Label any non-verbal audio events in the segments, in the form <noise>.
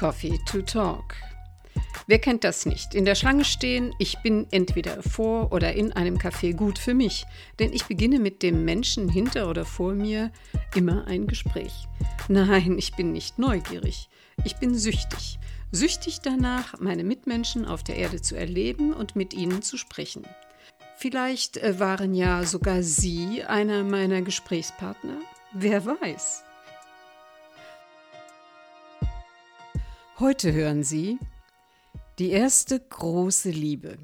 Coffee to Talk. Wer kennt das nicht? In der Schlange stehen, ich bin entweder vor oder in einem Café gut für mich, denn ich beginne mit dem Menschen hinter oder vor mir immer ein Gespräch. Nein, ich bin nicht neugierig, ich bin süchtig. Süchtig danach, meine Mitmenschen auf der Erde zu erleben und mit ihnen zu sprechen. Vielleicht äh, waren ja sogar Sie einer meiner Gesprächspartner. Wer weiß. Heute hören Sie die erste große Liebe.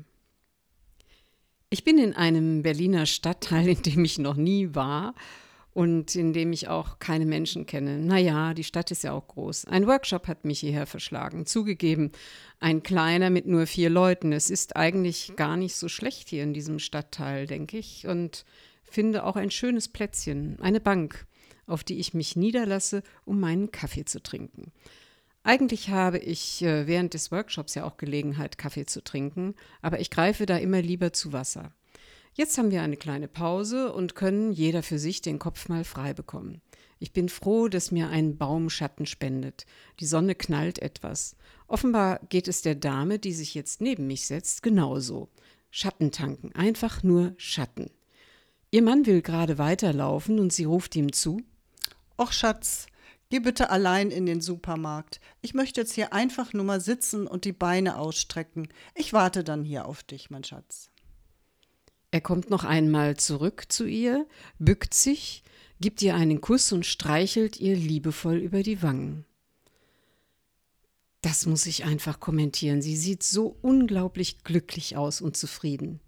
Ich bin in einem Berliner Stadtteil, in dem ich noch nie war und in dem ich auch keine Menschen kenne. Naja, die Stadt ist ja auch groß. Ein Workshop hat mich hierher verschlagen. Zugegeben, ein kleiner mit nur vier Leuten. Es ist eigentlich gar nicht so schlecht hier in diesem Stadtteil, denke ich. Und finde auch ein schönes Plätzchen, eine Bank, auf die ich mich niederlasse, um meinen Kaffee zu trinken. Eigentlich habe ich äh, während des Workshops ja auch Gelegenheit, Kaffee zu trinken, aber ich greife da immer lieber zu Wasser. Jetzt haben wir eine kleine Pause und können jeder für sich den Kopf mal frei bekommen. Ich bin froh, dass mir ein Baum Schatten spendet. Die Sonne knallt etwas. Offenbar geht es der Dame, die sich jetzt neben mich setzt, genauso. Schatten tanken, einfach nur Schatten. Ihr Mann will gerade weiterlaufen und sie ruft ihm zu. Och, Schatz, Geh bitte allein in den Supermarkt. Ich möchte jetzt hier einfach nur mal sitzen und die Beine ausstrecken. Ich warte dann hier auf dich, mein Schatz. Er kommt noch einmal zurück zu ihr, bückt sich, gibt ihr einen Kuss und streichelt ihr liebevoll über die Wangen. Das muss ich einfach kommentieren. Sie sieht so unglaublich glücklich aus und zufrieden.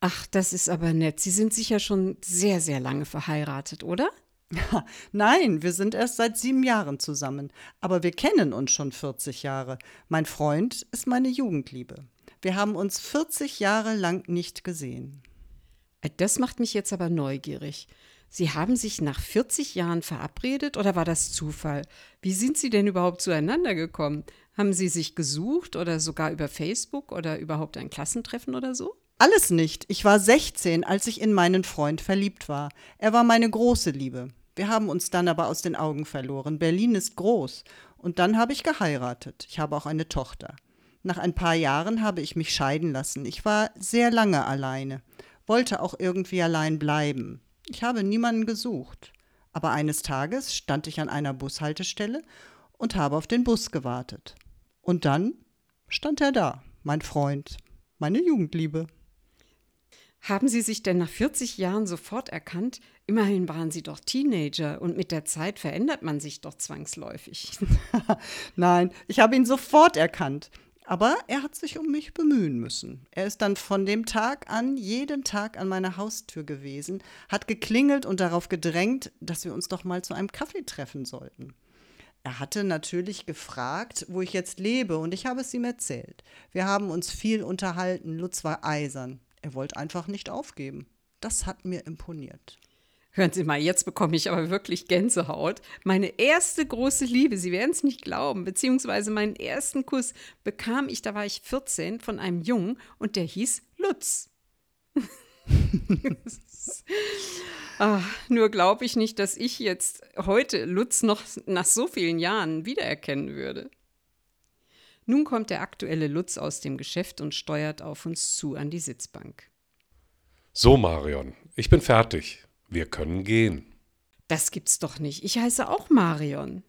Ach, das ist aber nett. Sie sind sicher schon sehr, sehr lange verheiratet, oder? <laughs> Nein, wir sind erst seit sieben Jahren zusammen, aber wir kennen uns schon 40 Jahre. Mein Freund ist meine Jugendliebe. Wir haben uns 40 Jahre lang nicht gesehen. Äh, das macht mich jetzt aber neugierig. Sie haben sich nach 40 Jahren verabredet oder war das Zufall? Wie sind Sie denn überhaupt zueinander gekommen? Haben Sie sich gesucht oder sogar über Facebook oder überhaupt ein Klassentreffen oder so? Alles nicht. Ich war 16, als ich in meinen Freund verliebt war. Er war meine große Liebe. Wir haben uns dann aber aus den Augen verloren. Berlin ist groß. Und dann habe ich geheiratet. Ich habe auch eine Tochter. Nach ein paar Jahren habe ich mich scheiden lassen. Ich war sehr lange alleine, wollte auch irgendwie allein bleiben. Ich habe niemanden gesucht. Aber eines Tages stand ich an einer Bushaltestelle und habe auf den Bus gewartet. Und dann stand er da, mein Freund, meine Jugendliebe. Haben Sie sich denn nach 40 Jahren sofort erkannt? Immerhin waren Sie doch Teenager und mit der Zeit verändert man sich doch zwangsläufig. <laughs> Nein, ich habe ihn sofort erkannt. Aber er hat sich um mich bemühen müssen. Er ist dann von dem Tag an jeden Tag an meiner Haustür gewesen, hat geklingelt und darauf gedrängt, dass wir uns doch mal zu einem Kaffee treffen sollten. Er hatte natürlich gefragt, wo ich jetzt lebe, und ich habe es ihm erzählt. Wir haben uns viel unterhalten. Lutz war eisern. Er wollte einfach nicht aufgeben. Das hat mir imponiert. Hören Sie mal, jetzt bekomme ich aber wirklich Gänsehaut. Meine erste große Liebe, Sie werden es nicht glauben, beziehungsweise meinen ersten Kuss bekam ich, da war ich 14, von einem Jungen und der hieß Lutz. <laughs> Ach, nur glaube ich nicht, dass ich jetzt heute Lutz noch nach so vielen Jahren wiedererkennen würde. Nun kommt der aktuelle Lutz aus dem Geschäft und steuert auf uns zu an die Sitzbank. So, Marion, ich bin fertig. Wir können gehen. Das gibt's doch nicht. Ich heiße auch Marion.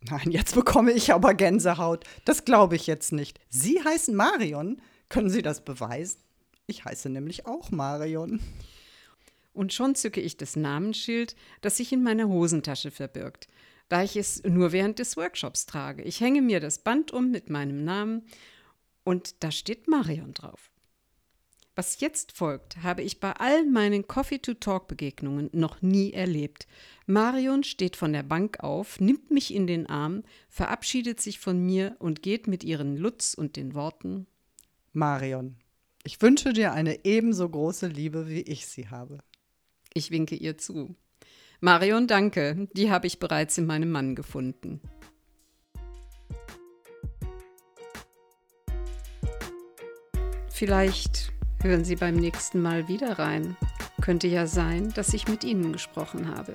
Nein, jetzt bekomme ich aber Gänsehaut. Das glaube ich jetzt nicht. Sie heißen Marion? Können Sie das beweisen? Ich heiße nämlich auch Marion. Und schon zücke ich das Namensschild, das sich in meiner Hosentasche verbirgt da ich es nur während des Workshops trage. Ich hänge mir das Band um mit meinem Namen und da steht Marion drauf. Was jetzt folgt, habe ich bei all meinen Coffee-to-Talk-Begegnungen noch nie erlebt. Marion steht von der Bank auf, nimmt mich in den Arm, verabschiedet sich von mir und geht mit ihren Lutz und den Worten: Marion, ich wünsche dir eine ebenso große Liebe, wie ich sie habe. Ich winke ihr zu. Marion, danke, die habe ich bereits in meinem Mann gefunden. Vielleicht hören Sie beim nächsten Mal wieder rein. Könnte ja sein, dass ich mit Ihnen gesprochen habe.